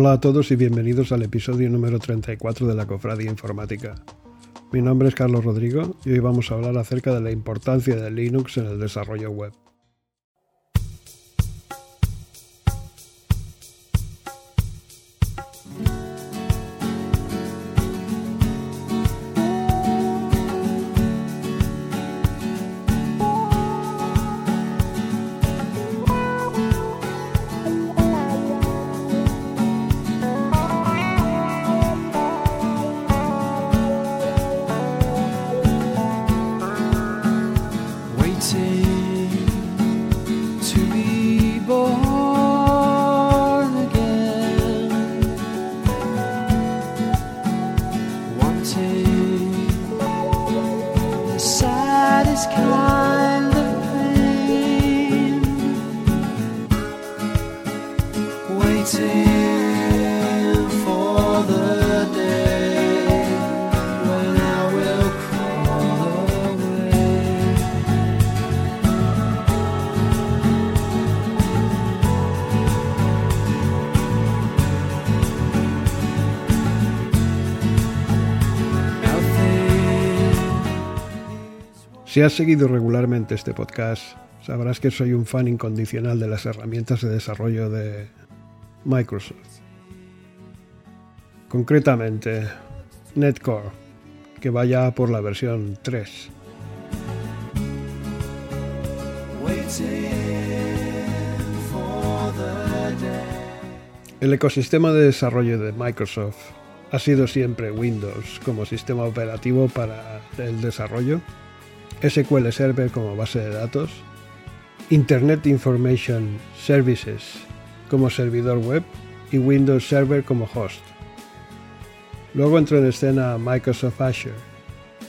Hola a todos y bienvenidos al episodio número 34 de la Cofradía Informática. Mi nombre es Carlos Rodrigo y hoy vamos a hablar acerca de la importancia de Linux en el desarrollo web. sky. Si has seguido regularmente este podcast, sabrás que soy un fan incondicional de las herramientas de desarrollo de Microsoft. Concretamente, Netcore, que vaya por la versión 3. El ecosistema de desarrollo de Microsoft ha sido siempre Windows como sistema operativo para el desarrollo SQL Server como base de datos, Internet Information Services como servidor web y Windows Server como host. Luego entró en escena Microsoft Azure,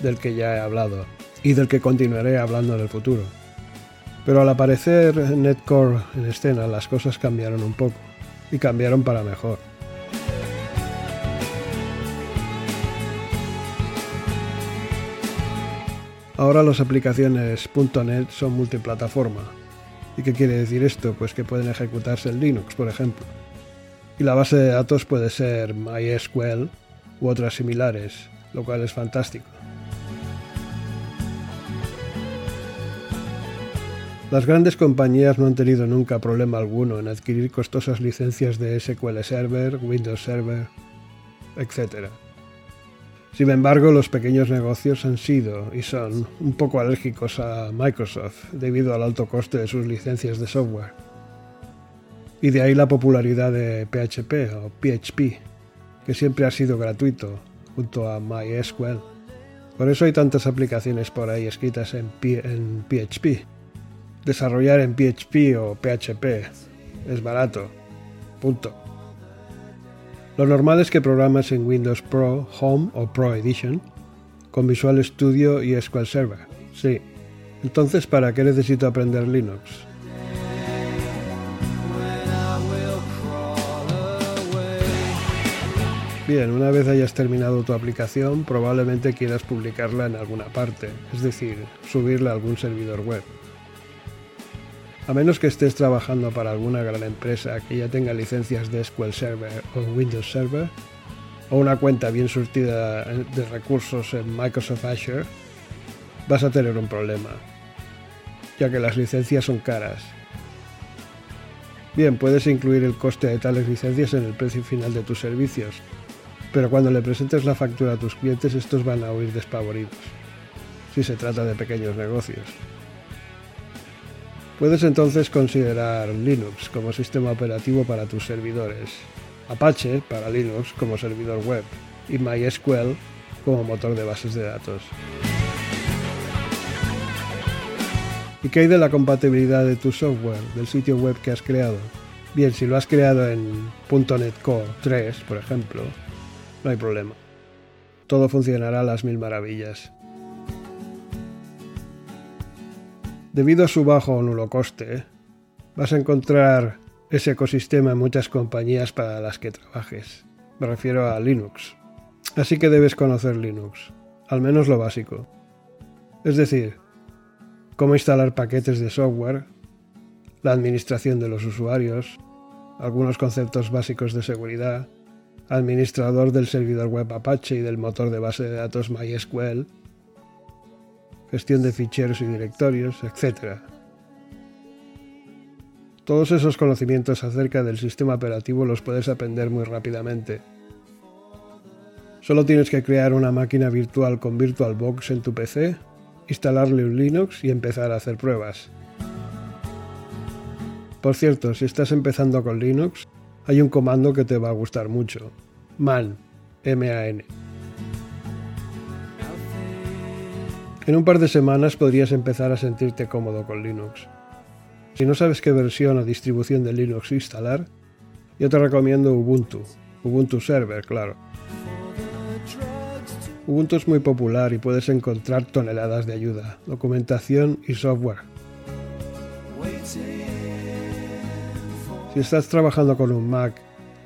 del que ya he hablado y del que continuaré hablando en el futuro. Pero al aparecer Netcore en escena las cosas cambiaron un poco y cambiaron para mejor. Ahora las aplicaciones .NET son multiplataforma. ¿Y qué quiere decir esto? Pues que pueden ejecutarse en Linux, por ejemplo. Y la base de datos puede ser MySQL u otras similares, lo cual es fantástico. Las grandes compañías no han tenido nunca problema alguno en adquirir costosas licencias de SQL Server, Windows Server, etc. Sin embargo, los pequeños negocios han sido y son un poco alérgicos a Microsoft debido al alto coste de sus licencias de software. Y de ahí la popularidad de PHP o PHP, que siempre ha sido gratuito, junto a MySQL. Por eso hay tantas aplicaciones por ahí escritas en, PHP. Desarrollar en PHP o PHP es barato. Punto. Lo normal es que programas en Windows Pro, Home o Pro Edition con Visual Studio y SQL Server. Sí. Entonces, ¿para qué necesito aprender Linux? Bien, una vez hayas terminado tu aplicación, probablemente quieras publicarla en alguna parte, es decir, subirla a algún servidor web. A menos que estés trabajando para alguna gran empresa que ya tenga licencias de SQL Server o Windows Server, o una cuenta bien surtida de recursos en Microsoft Azure, vas a tener un problema, ya que las licencias son caras. Bien, puedes incluir el coste de tales licencias en el precio final de tus servicios, pero cuando le presentes la factura a tus clientes estos van a huir despavoridos, si se trata de pequeños negocios. Puedes entonces considerar Linux como sistema operativo para tus servidores, Apache para Linux como servidor web y MySQL como motor de bases de datos. ¿Y qué hay de la compatibilidad de tu software, del sitio web que has creado? Bien, si lo has creado en .NET Core 3, por ejemplo, no hay problema. Todo funcionará a las mil maravillas. Debido a su bajo o nulo coste, vas a encontrar ese ecosistema en muchas compañías para las que trabajes. Me refiero a Linux. Así que debes conocer Linux, al menos lo básico. Es decir, cómo instalar paquetes de software, la administración de los usuarios, algunos conceptos básicos de seguridad, administrador del servidor web Apache y del motor de base de datos MySQL, gestión de ficheros y directorios, etc. Todos esos conocimientos acerca del sistema operativo los puedes aprender muy rápidamente. Solo tienes que crear una máquina virtual con VirtualBox en tu PC, instalarle un Linux y empezar a hacer pruebas. Por cierto, si estás empezando con Linux, hay un comando que te va a gustar mucho. Man, M-A-N. En un par de semanas podrías empezar a sentirte cómodo con Linux. Si no sabes qué versión o distribución de Linux instalar, yo te recomiendo Ubuntu, Ubuntu Server, claro. Ubuntu es muy popular y puedes encontrar toneladas de ayuda, documentación y software. Si estás trabajando con un Mac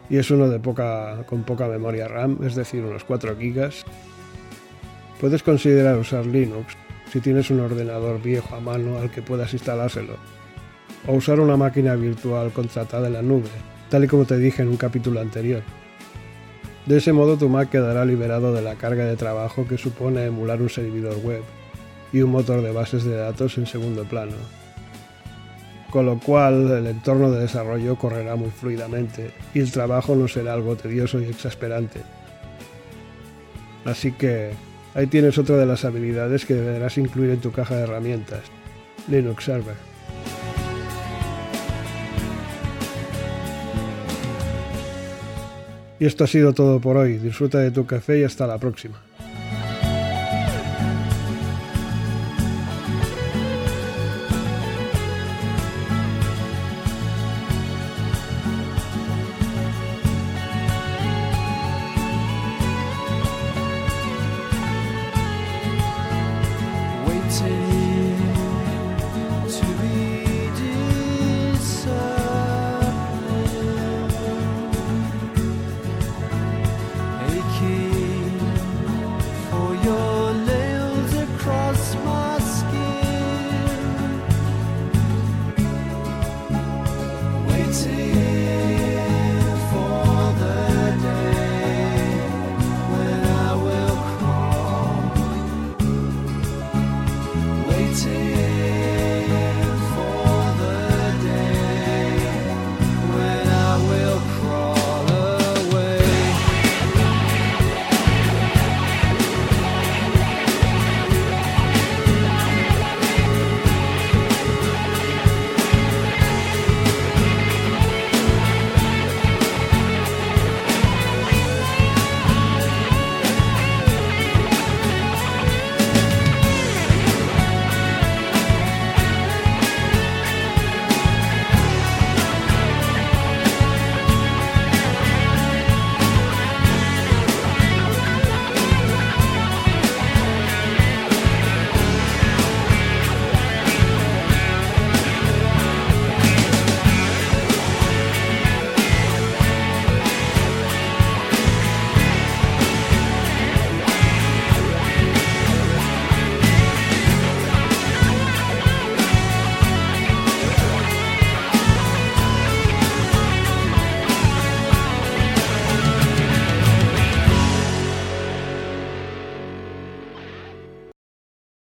y es uno de poca, con poca memoria RAM, es decir, unos 4 GB, puedes considerar usar Linux si tienes un ordenador viejo a mano al que puedas instalárselo, o usar una máquina virtual contratada en la nube, tal y como te dije en un capítulo anterior. De ese modo tu Mac quedará liberado de la carga de trabajo que supone emular un servidor web y un motor de bases de datos en segundo plano con lo cual el entorno de desarrollo correrá muy fluidamente y el trabajo no será algo tedioso y exasperante. Así que ahí tienes otra de las habilidades que deberás incluir en tu caja de herramientas, Linux Server. Y esto ha sido todo por hoy. Disfruta de tu café y hasta la próxima.